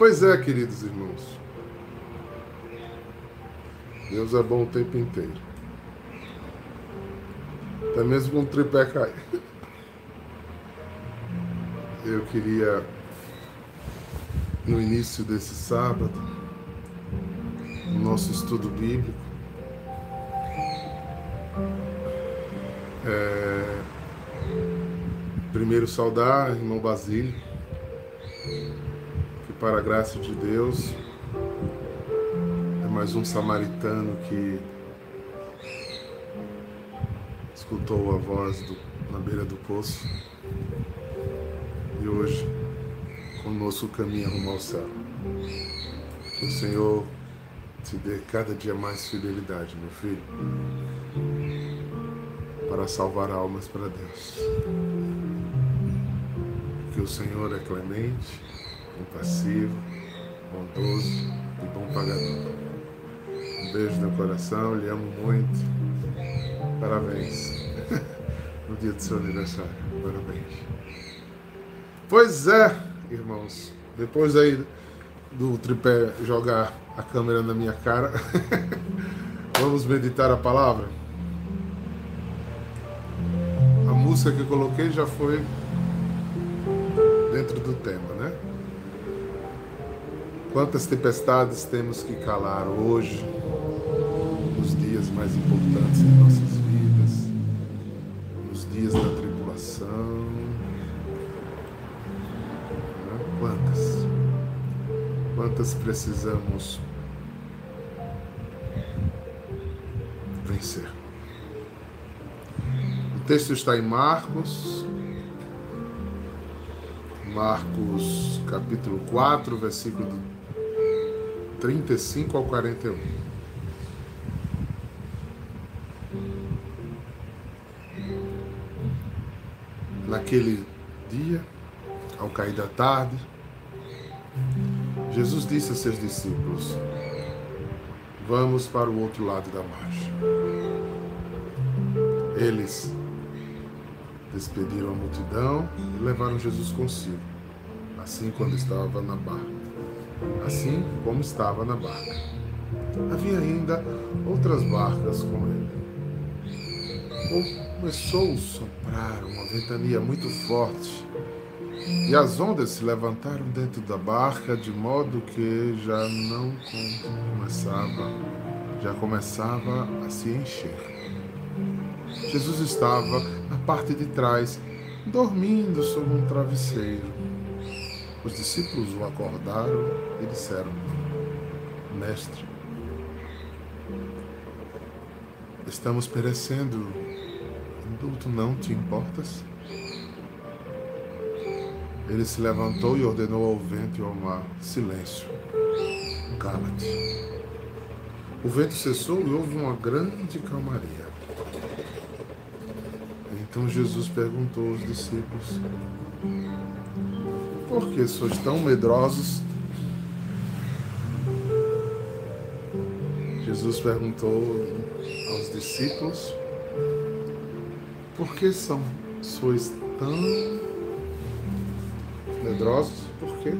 Pois é, queridos irmãos. Deus é bom o tempo inteiro. Até mesmo com um tripé cair. Eu queria, no início desse sábado, no nosso estudo bíblico, é, primeiro saudar irmão Basílio, para a graça de Deus é mais um samaritano que escutou a voz do, na beira do poço e hoje conosco caminha rumo ao céu. Que o Senhor te dê cada dia mais fidelidade, meu filho, para salvar almas para Deus. Que o Senhor é clemente, compassivo, bondoso e bom pagador. Um beijo no coração, lhe amo muito. Parabéns. no dia do seu aniversário. Parabéns. Pois é, irmãos. Depois aí do tripé jogar a câmera na minha cara, vamos meditar a palavra. A música que eu coloquei já foi dentro do tema, né? Quantas tempestades temos que calar hoje, nos dias mais importantes de nossas vidas, nos dias da tribulação, Quantas? Quantas precisamos vencer? O texto está em Marcos, Marcos capítulo 4, versículo 35 ao 41. Naquele dia, ao cair da tarde, Jesus disse a seus discípulos: Vamos para o outro lado da margem. Eles despediram a multidão e levaram Jesus consigo, assim quando estava na barca, assim como estava na barca. Havia ainda outras barcas com ele. Começou a soprar uma ventania muito forte e as ondas se levantaram dentro da barca de modo que já não começava, já começava a se encher. Jesus estava na parte de trás, dormindo sobre um travesseiro. Os discípulos o acordaram e disseram: Mestre, estamos perecendo. Tu não te importas? Ele se levantou e ordenou ao vento e ao mar: Silêncio, cala-te. O vento cessou e houve uma grande calmaria. Então Jesus perguntou aos discípulos: Por que sois tão medrosos? Jesus perguntou aos discípulos: Por que são, sois tão medrosos. Por quê?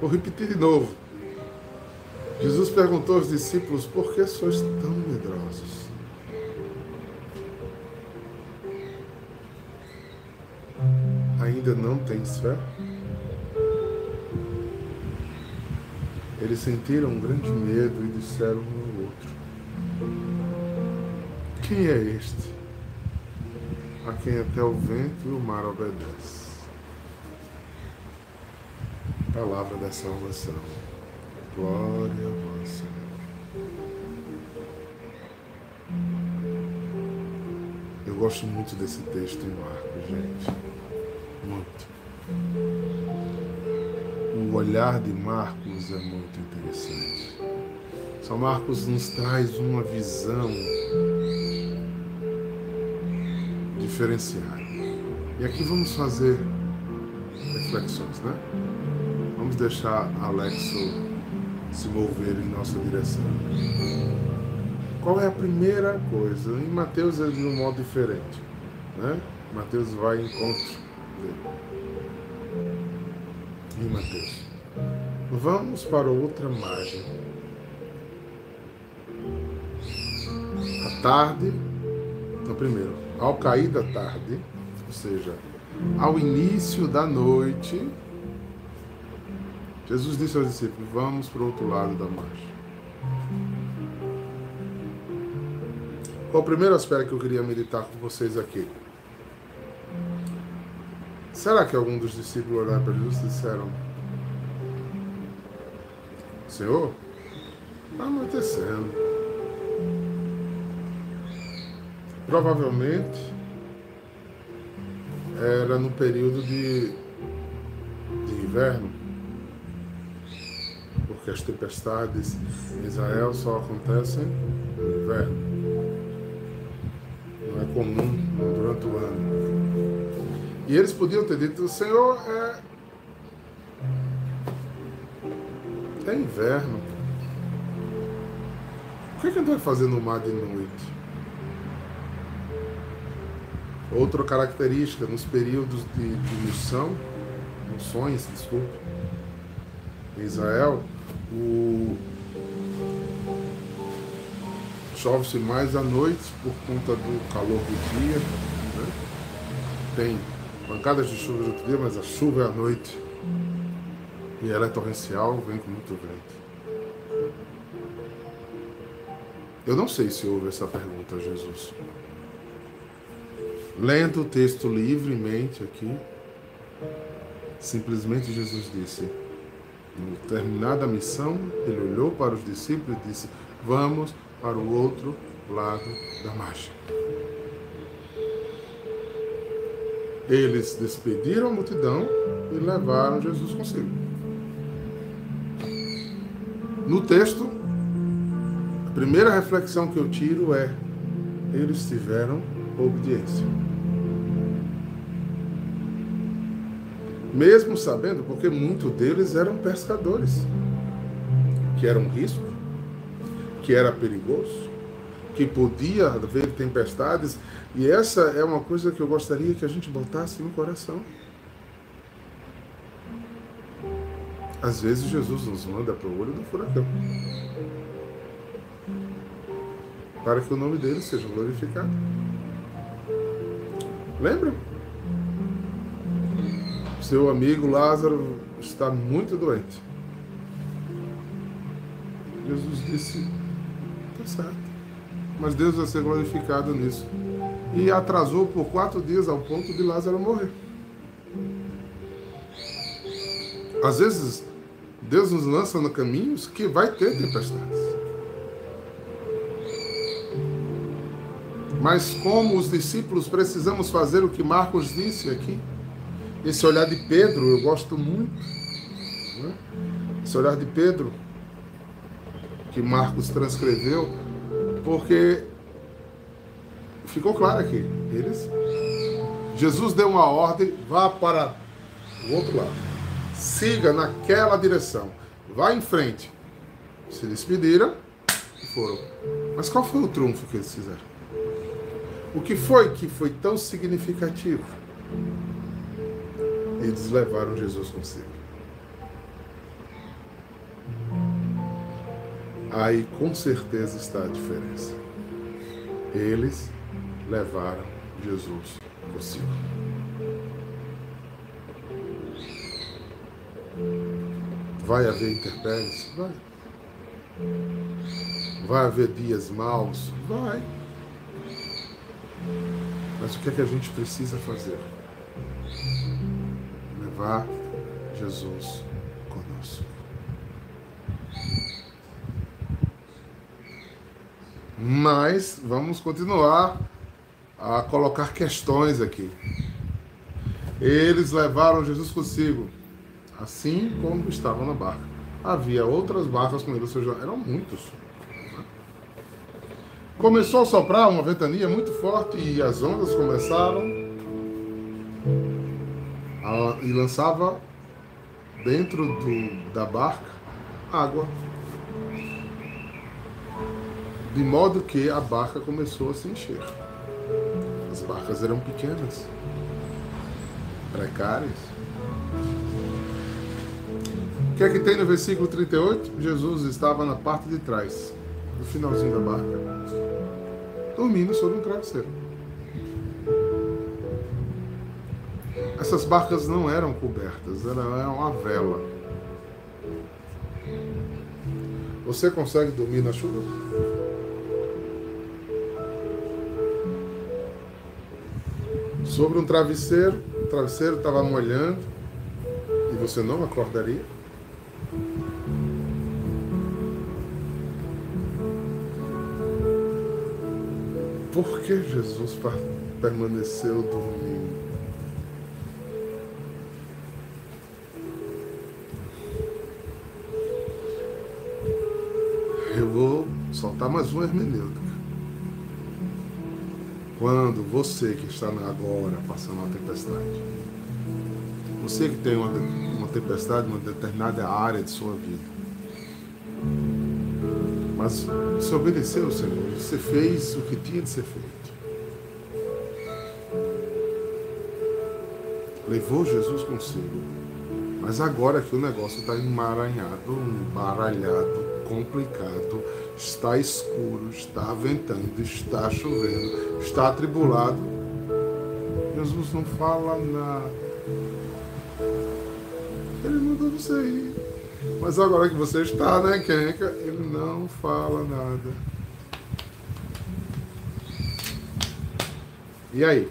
Vou repetir de novo. Jesus perguntou aos discípulos: Por que sois tão medrosos? Ainda não tens fé? Eles sentiram um grande medo e disseram um ao outro: Quem é este? a quem até o vento e o mar obedece. Palavra da salvação. Glória a vós, Senhor. Eu gosto muito desse texto em Marcos, gente. Muito. O olhar de Marcos é muito interessante. São Marcos nos traz uma visão diferenciar. E aqui vamos fazer reflexões, né? Vamos deixar Alexo se mover em nossa direção. Qual é a primeira coisa? Em Mateus é de um modo diferente, né? Mateus vai em encontro. Em Mateus. Vamos para outra margem. A tarde, então primeiro, ao cair da tarde, ou seja, ao início da noite, Jesus disse aos discípulos: Vamos para o outro lado da margem. Qual o primeiro aspecto que eu queria meditar com vocês aqui? Será que algum dos discípulos olharam para Jesus e disseram: Senhor, está anoitecendo. Provavelmente era no período de, de inverno, porque as tempestades em Israel só acontecem no inverno. Não é comum durante o ano. E eles podiam ter dito, Senhor, é, é inverno. O que, é que a gente vai fazer no mar de noite? Outra característica, nos períodos de, de missão, missões, desculpe, em Israel, o... chove-se mais à noite por conta do calor do dia. Né? Tem pancadas de chuva outro dia, mas a chuva é à noite. E ela é torrencial, vem com muito vento. Eu não sei se houve essa pergunta Jesus. Lendo o texto livremente aqui, simplesmente Jesus disse: no terminada a missão, ele olhou para os discípulos e disse: Vamos para o outro lado da margem. Eles despediram a multidão e levaram Jesus consigo. No texto, a primeira reflexão que eu tiro é: eles tiveram obediência. Mesmo sabendo, porque muitos deles eram pescadores, que era um risco, que era perigoso, que podia haver tempestades, e essa é uma coisa que eu gostaria que a gente botasse no coração. Às vezes Jesus nos manda para o olho do furacão. Para que o nome dele seja glorificado. Lembra? Seu amigo Lázaro está muito doente. Jesus disse: Está certo. Mas Deus vai ser glorificado nisso. E atrasou por quatro dias ao ponto de Lázaro morrer. Às vezes, Deus nos lança no caminhos que vai ter tempestades. Mas como os discípulos precisamos fazer o que Marcos disse aqui. Esse olhar de Pedro eu gosto muito. Né? Esse olhar de Pedro que Marcos transcreveu, porque ficou claro aqui. Eles, Jesus deu uma ordem, vá para o outro lado. Siga naquela direção. Vá em frente. Se despediram e foram. Mas qual foi o trunfo que eles fizeram? O que foi que foi tão significativo? Eles levaram Jesus consigo. Aí com certeza está a diferença. Eles levaram Jesus consigo. Vai haver intempéries? Vai. Vai haver dias maus? Vai. Mas o que é que a gente precisa fazer? Levar Jesus conosco. Mas vamos continuar a colocar questões aqui. Eles levaram Jesus consigo, assim como estavam na barca. Havia outras barcas com eles, ou seja, eram muitos. Começou a soprar uma ventania muito forte e as ondas começaram a, e lançava dentro do, da barca água. De modo que a barca começou a se encher. As barcas eram pequenas, precárias. O que é que tem no versículo 38? Jesus estava na parte de trás, no finalzinho da barca, dormindo sobre um travesseiro. Essas barcas não eram cobertas, eram uma vela. Você consegue dormir na chuva? Sobre um travesseiro, o travesseiro estava molhando e você não acordaria? Por que Jesus permaneceu dormindo? Eu vou soltar mais uma hermenêutica. Quando você que está agora passando uma tempestade, você que tem uma, uma tempestade em uma determinada área de sua vida, mas você obedeceu Senhor, você fez o que tinha de ser feito. Levou Jesus consigo. Mas agora que o negócio está emaranhado, embaralhado, complicado, está escuro, está ventando, está chovendo, está atribulado, Jesus não fala nada. Ele manda você ir. Mas agora que você está, né, Kenka, ele não fala nada. E aí?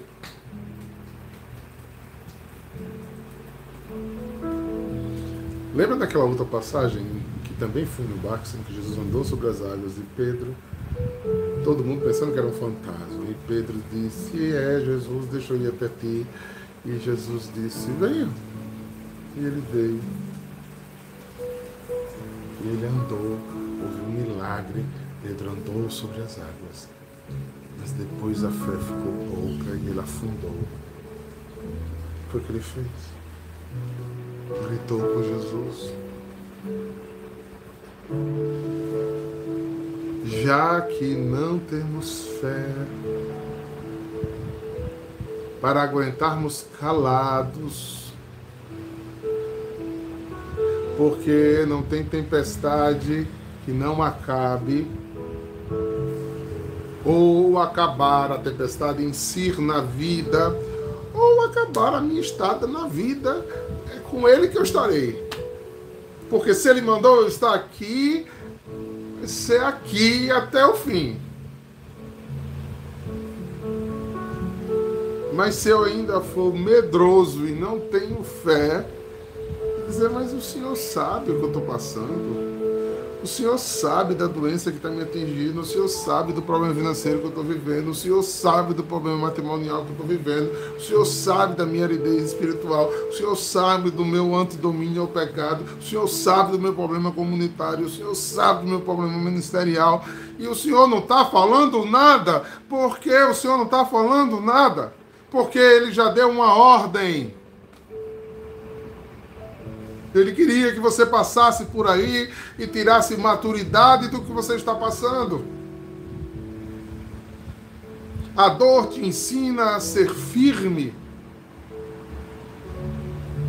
Lembra daquela outra passagem também foi no barco, sendo que Jesus andou sobre as águas e Pedro, todo mundo pensando que era um fantasma. E Pedro disse: É, Jesus, deixa eu ir até ti. E Jesus disse: Venha. E ele veio. E ele andou, houve um milagre, Pedro andou sobre as águas. Mas depois a fé ficou pouca e ele afundou. Foi o que ele fez. Gritou por Jesus. Já que não temos fé para aguentarmos calados, porque não tem tempestade que não acabe, ou acabar a tempestade em si na vida, ou acabar a minha estada na vida, é com Ele que eu estarei. Porque se Ele mandou eu estar aqui, ser aqui até o fim. Mas se eu ainda for medroso e não tenho fé, dizer, mas o Senhor sabe o que eu estou passando. O Senhor sabe da doença que está me atingindo, o Senhor sabe do problema financeiro que eu estou vivendo, o Senhor sabe do problema matrimonial que eu estou vivendo, o Senhor sabe da minha aridez espiritual, o Senhor sabe do meu antidomínio ao pecado, o Senhor sabe do meu problema comunitário, o Senhor sabe do meu problema ministerial, e o Senhor não está falando nada. Por que o Senhor não está falando nada? Porque Ele já deu uma ordem. Ele queria que você passasse por aí e tirasse maturidade do que você está passando. A dor te ensina a ser firme.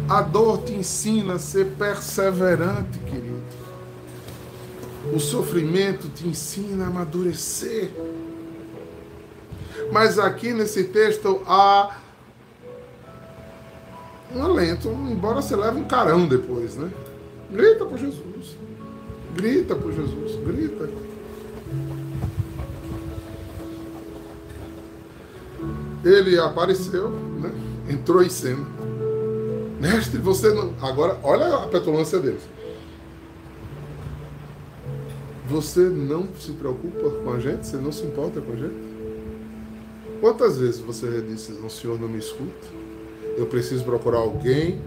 A dor te ensina a ser perseverante, querido. O sofrimento te ensina a amadurecer. Mas aqui nesse texto há um alento, embora você leve um carão depois, né? Grita por Jesus. Grita por Jesus. Grita. Ele apareceu, né? entrou em cena. Mestre, você não. Agora, olha a petulância deles. Você não se preocupa com a gente? Você não se importa com a gente? Quantas vezes você disse, o Senhor não me escuta? Eu preciso procurar alguém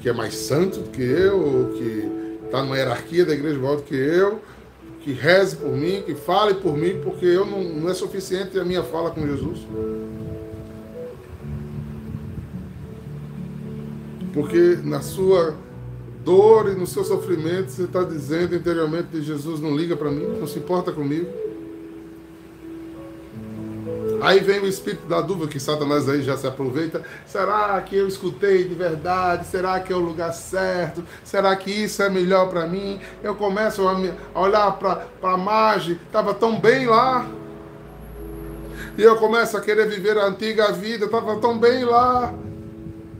que é mais santo do que eu, que está numa hierarquia da igreja igual do que eu, que reze por mim, que fale por mim, porque eu não, não é suficiente a minha fala com Jesus. Porque na sua dor e no seu sofrimento você está dizendo interiormente que Jesus não liga para mim, não se importa comigo. Aí vem o espírito da dúvida, que Satanás aí já se aproveita. Será que eu escutei de verdade? Será que é o lugar certo? Será que isso é melhor para mim? Eu começo a, olhar para a margem, estava tão bem lá. E eu começo a querer viver a antiga vida, estava tão bem lá.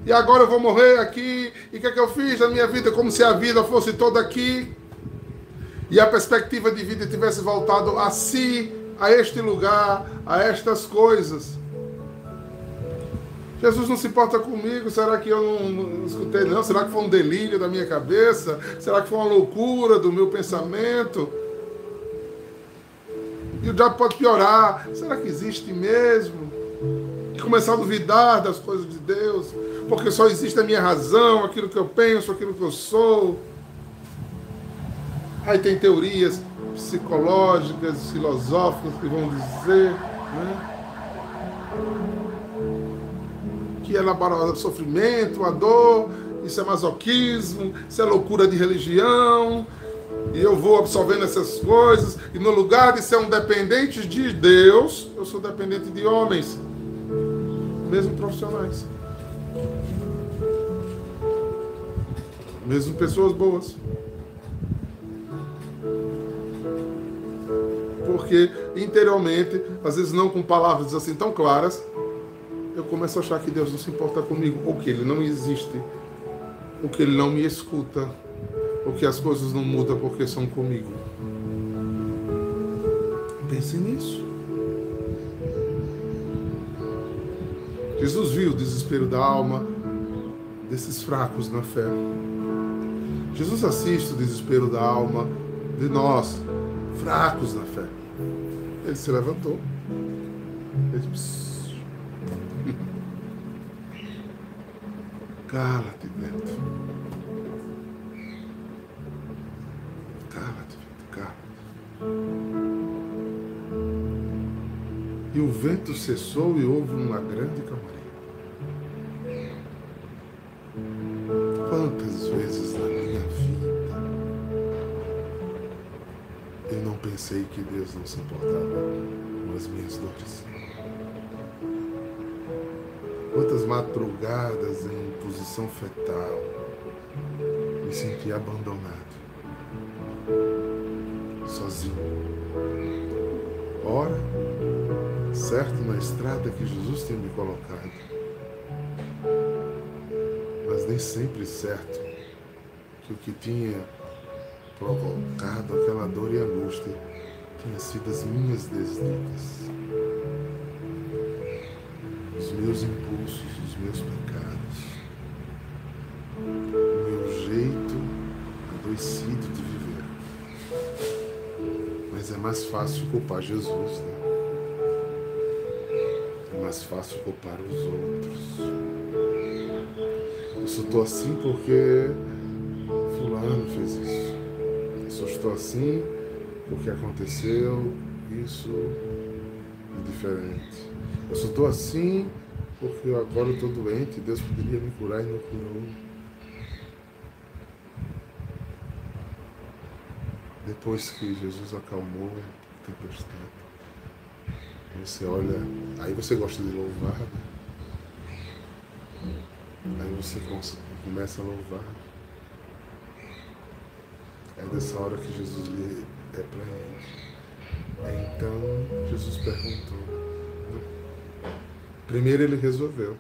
E agora eu vou morrer aqui. E o que, é que eu fiz na minha vida? Como se a vida fosse toda aqui. E a perspectiva de vida tivesse voltado a si a este lugar, a estas coisas. Jesus não se importa comigo, será que eu não, não, escutei não? Será que foi um delírio da minha cabeça? Será que foi uma loucura do meu pensamento? E o diabo pode piorar. Será que existe mesmo? E começar a duvidar das coisas de Deus, porque só existe a minha razão, aquilo que eu penso, aquilo que eu sou. Aí tem teorias psicológicas, filosóficas que vão dizer né, que elabora o sofrimento, a dor, isso é masoquismo, isso é loucura de religião, e eu vou absorvendo essas coisas, e no lugar de ser um dependente de Deus, eu sou dependente de homens, mesmo profissionais. Mesmo pessoas boas. Porque interiormente, às vezes não com palavras assim tão claras, eu começo a achar que Deus não se importa comigo, ou que Ele não existe, ou que Ele não me escuta, ou que as coisas não mudam porque são comigo. Pense nisso. Jesus viu o desespero da alma desses fracos na fé. Jesus assiste o desespero da alma de nós, fracos na fé. Ele se levantou. Ele disse, Cala-te, vento. Cala-te, vento, cala-te. E o vento cessou e houve uma grande calmaria. Quantas vezes pensei que Deus não com as minhas dores. Quantas madrugadas em posição fetal me senti abandonado, sozinho. Ora, certo na estrada que Jesus tem me colocado, mas nem sempre certo que o que tinha provocado aquela dor e angústia tinha sido as minhas desditas, os meus impulsos, os meus pecados, o meu jeito adoecido de viver. Mas é mais fácil culpar Jesus, né? É mais fácil culpar os outros. Eu só estou assim porque fulano fez isso só estou assim porque aconteceu isso diferente. Eu só estou assim porque agora eu estou doente, Deus poderia me curar e não curou. Depois que Jesus acalmou a tempestade, você olha, aí você gosta de louvar, né? aí você começa a louvar. É nessa hora que Jesus lhe é para ele. Então Jesus perguntou. Primeiro ele resolveu.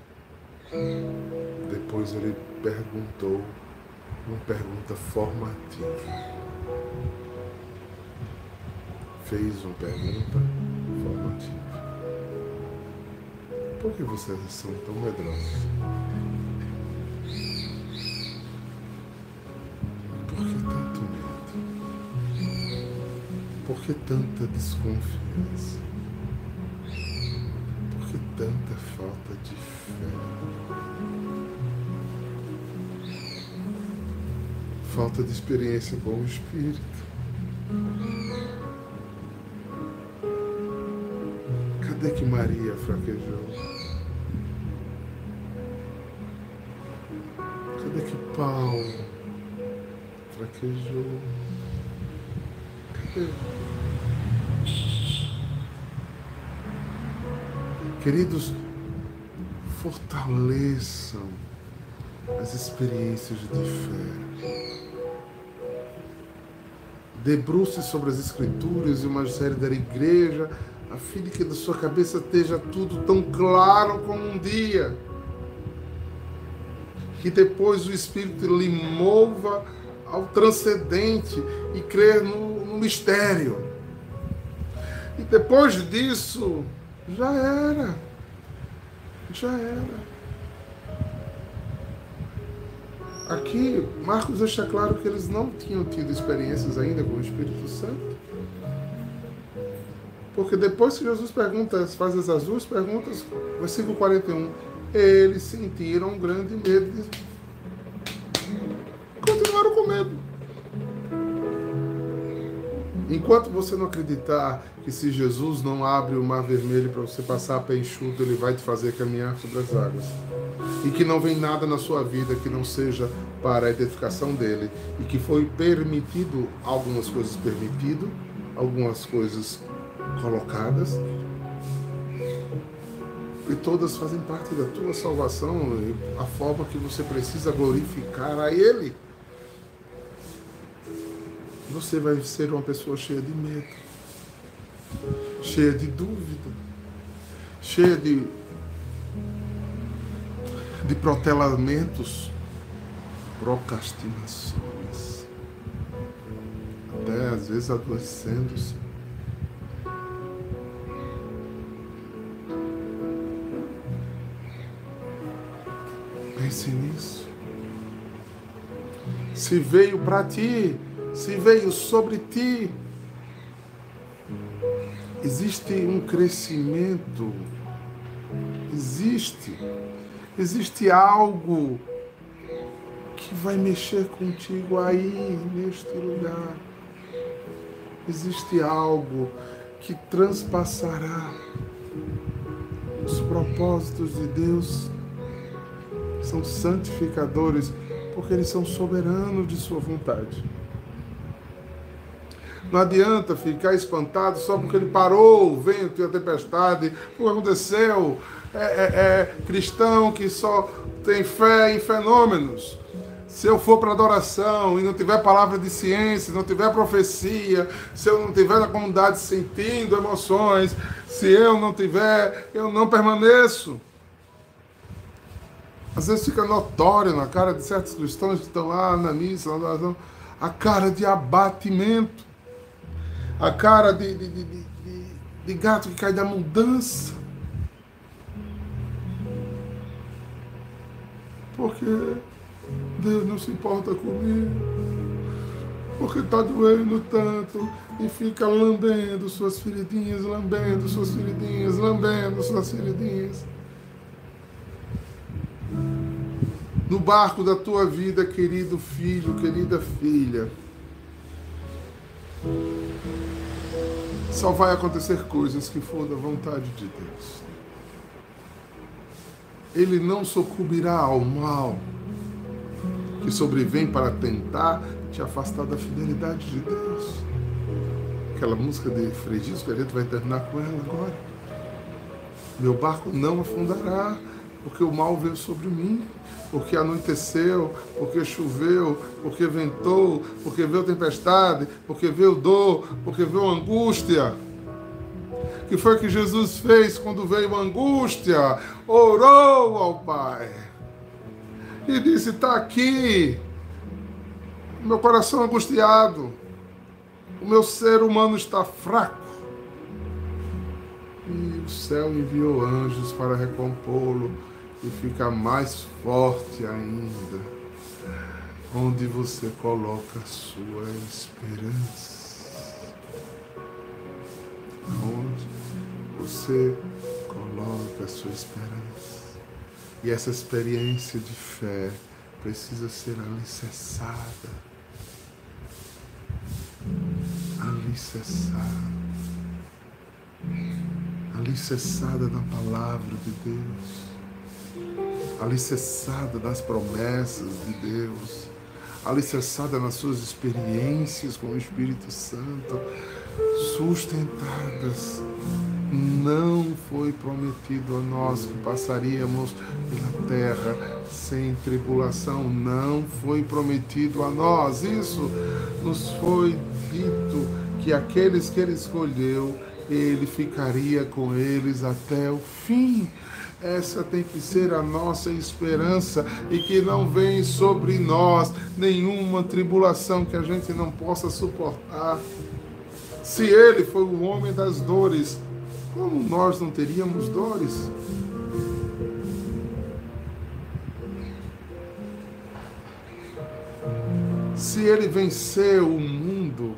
Depois ele perguntou uma pergunta formativa. Fez uma pergunta formativa. Por que vocês são tão medrosos? Que tanta desconfiança? Por que tanta falta de fé? Falta de experiência com o Espírito. Cadê que Maria fraquejou? Cadê que Paulo fraquejou? Queridos, fortaleçam as experiências de fé. Debruce sobre as Escrituras e o magistério da igreja, a fim de que da sua cabeça esteja tudo tão claro como um dia. Que depois o Espírito lhe mova ao transcendente e crer no, mistério. E depois disso, já era. Já era. Aqui, Marcos deixa claro que eles não tinham tido experiências ainda com o Espírito Santo. Porque depois que Jesus pergunta, faz essas duas perguntas, versículo 41, eles sentiram um grande medo. Continuaram Enquanto você não acreditar que se Jesus não abre o mar vermelho para você passar a pé enxuto, ele vai te fazer caminhar sobre as águas. E que não vem nada na sua vida que não seja para a edificação dele. E que foi permitido, algumas coisas permitido, algumas coisas colocadas. E todas fazem parte da tua salvação, a forma que você precisa glorificar a Ele você vai ser uma pessoa cheia de medo, cheia de dúvida, cheia de, de protelamentos, procrastinações, até às vezes adoecendo-se. Pense nisso. Se veio para ti se veio sobre ti, existe um crescimento, existe, existe algo que vai mexer contigo aí, neste lugar. Existe algo que transpassará os propósitos de Deus. São santificadores, porque eles são soberanos de Sua vontade. Não adianta ficar espantado só porque ele parou o vento e a tempestade. O que aconteceu? É, é, é cristão que só tem fé em fenômenos. Se eu for para adoração e não tiver palavra de ciência, não tiver profecia, se eu não tiver na comunidade sentindo emoções, se eu não tiver, eu não permaneço. Às vezes fica notório na cara de certos cristãos que estão lá na missa, na adoração, a cara de abatimento a cara de, de, de, de, gato que cai da mudança. Porque Deus não se importa comigo. Porque está doendo tanto e fica lambendo suas feridinhas, lambendo suas feridinhas, lambendo suas feridinhas. No barco da tua vida, querido filho, querida filha só vai acontecer coisas que for da vontade de Deus. Ele não sucumbirá ao mal que sobrevém para tentar te afastar da fidelidade de Deus. Aquela música de Fredisco, a gente vai terminar com ela agora. Meu barco não afundará, porque o mal veio sobre mim, porque anoiteceu, porque choveu, porque ventou, porque veio tempestade, porque veio dor, porque veio angústia. que foi que Jesus fez quando veio angústia? Orou ao Pai e disse: Está aqui, meu coração angustiado, o meu ser humano está fraco. E o céu enviou anjos para recompô-lo e fica mais forte ainda, onde você coloca a sua esperança. Onde você coloca a sua esperança. E essa experiência de fé precisa ser alicerçada. Alicerçada. Alicerçada na palavra de Deus alicerçada nas promessas de Deus, alicerçada nas suas experiências com o Espírito Santo, sustentadas Não foi prometido a nós que passaríamos pela terra sem tribulação. Não foi prometido a nós. Isso nos foi dito que aqueles que ele escolheu, ele ficaria com eles até o fim. Essa tem que ser a nossa esperança e que não vem sobre nós nenhuma tribulação que a gente não possa suportar. Se ele foi o homem das dores, como nós não teríamos dores? Se ele venceu o mundo,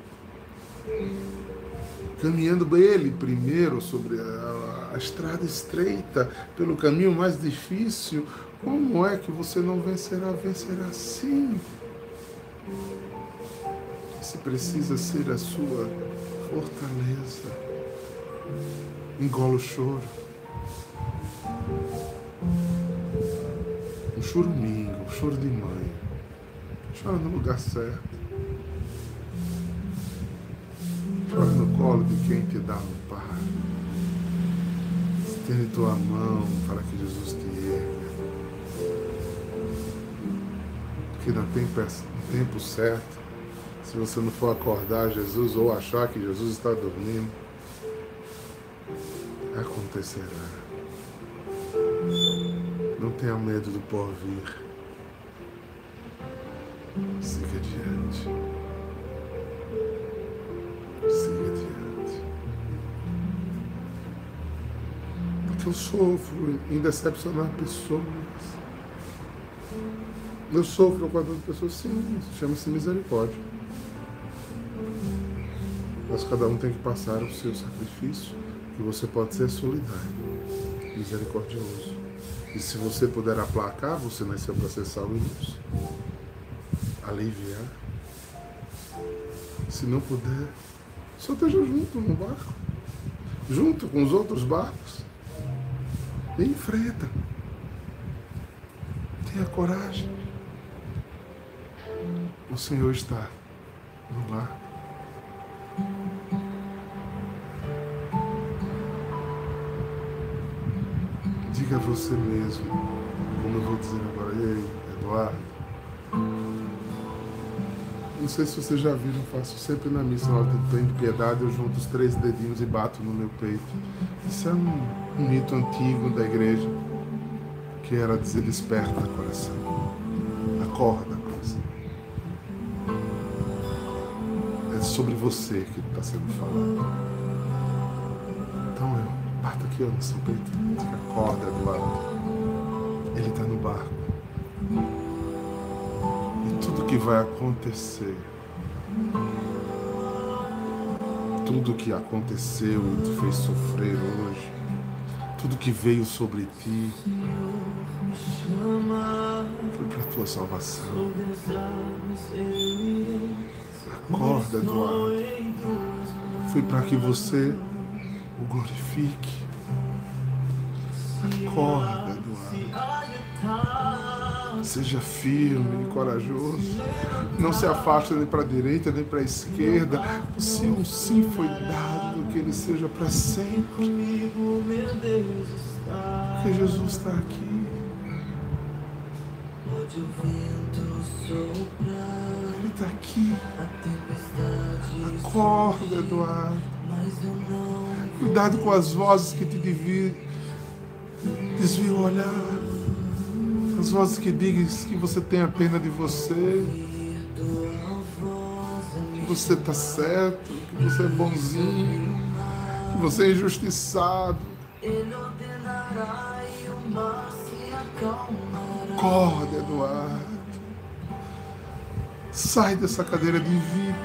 caminhando ele primeiro sobre a, a, estrada estreita, pelo caminho mais difícil, como é que você não vencerá? Vencerá sim. Se precisa ser a sua fortaleza. Engola o choro. Um chorumingo, um choro de mãe. Chora no lugar certo. Chora no colo de quem te dá pai. Estende tua mão para que Jesus te erga. Porque no tempo, no tempo certo, se você não for acordar Jesus ou achar que Jesus está dormindo, acontecerá. Não tenha medo do porvir. Sofro em decepcionar pessoas. Eu sofro com as pessoas, sim, chama-se misericórdia. Mas cada um tem que passar o seu sacrifício que você pode ser solidário, misericordioso. E se você puder aplacar, você nasceu para ser salvos, aliviar. Se não puder, só esteja junto no barco, junto com os outros barcos. Enfrenta. Tenha coragem. O Senhor está no barco. diga a você mesmo, como eu vou dizer agora, e aí, Eduardo? Não sei se vocês já viram, faço sempre na missa, na hora de piedade, eu junto os três dedinhos e bato no meu peito. Isso é um, um mito antigo da igreja, que era dizer desperta coração, acorda coração. É sobre você que está sendo falado. Então eu Bata aqui ó, no seu peito. Acorda, Eduardo. Ele está no barco. E tudo que vai acontecer, tudo que aconteceu e te fez sofrer hoje, tudo que veio sobre ti, foi para a tua salvação. Acorda, Eduardo. Foi para que você o glorifique. Acorda, Eduardo. Seja firme e corajoso. Não se afaste nem para a direita nem para a esquerda. Se um sim foi dado, que ele seja para sempre. Porque Jesus está aqui. Ele está aqui. Acorda, Eduardo. Cuidado com as vozes que te desviam o olhar. As vozes que digam que você tem a pena de você. Você está certo, que você é bonzinho, que você é injustiçado. Acorda, Eduardo. Sai dessa cadeira de vítima.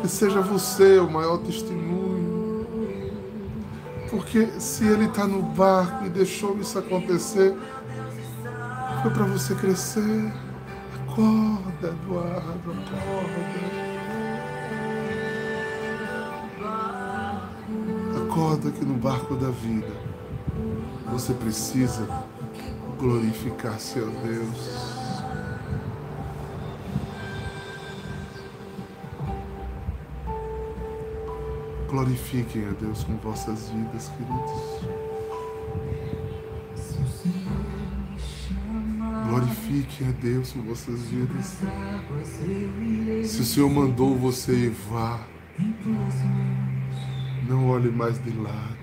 Que seja você o maior testemunho. Porque se ele está no barco e deixou isso acontecer, foi para você crescer. Acorda, Eduardo, acorda. Acorda que no barco da vida você precisa glorificar seu Deus. Glorifiquem a Deus com vossas vidas, queridos. Glorifiquem a Deus com vossas vidas. Se o Senhor mandou você ir, vá. Não olhe mais de lado.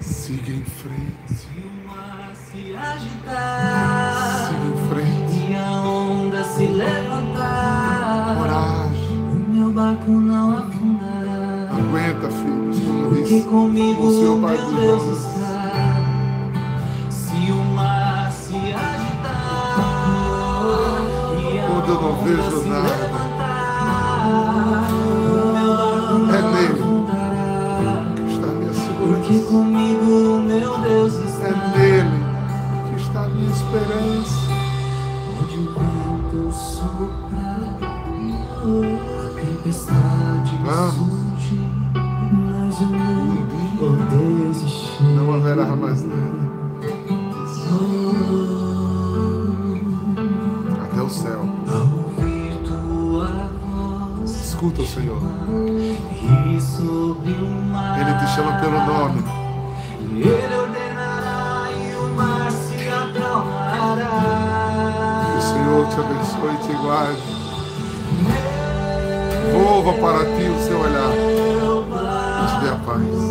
Siga em frente. Siga em frente. E a onda se levantar. Coragem. O meu barco não afundará. Aguenta, filhos, como Porque comigo o Senhor Pai dos Deus não onda vejo se nada. levantar, o meu barco não É nele. Volva para ti o seu olhar. E te dê a paz.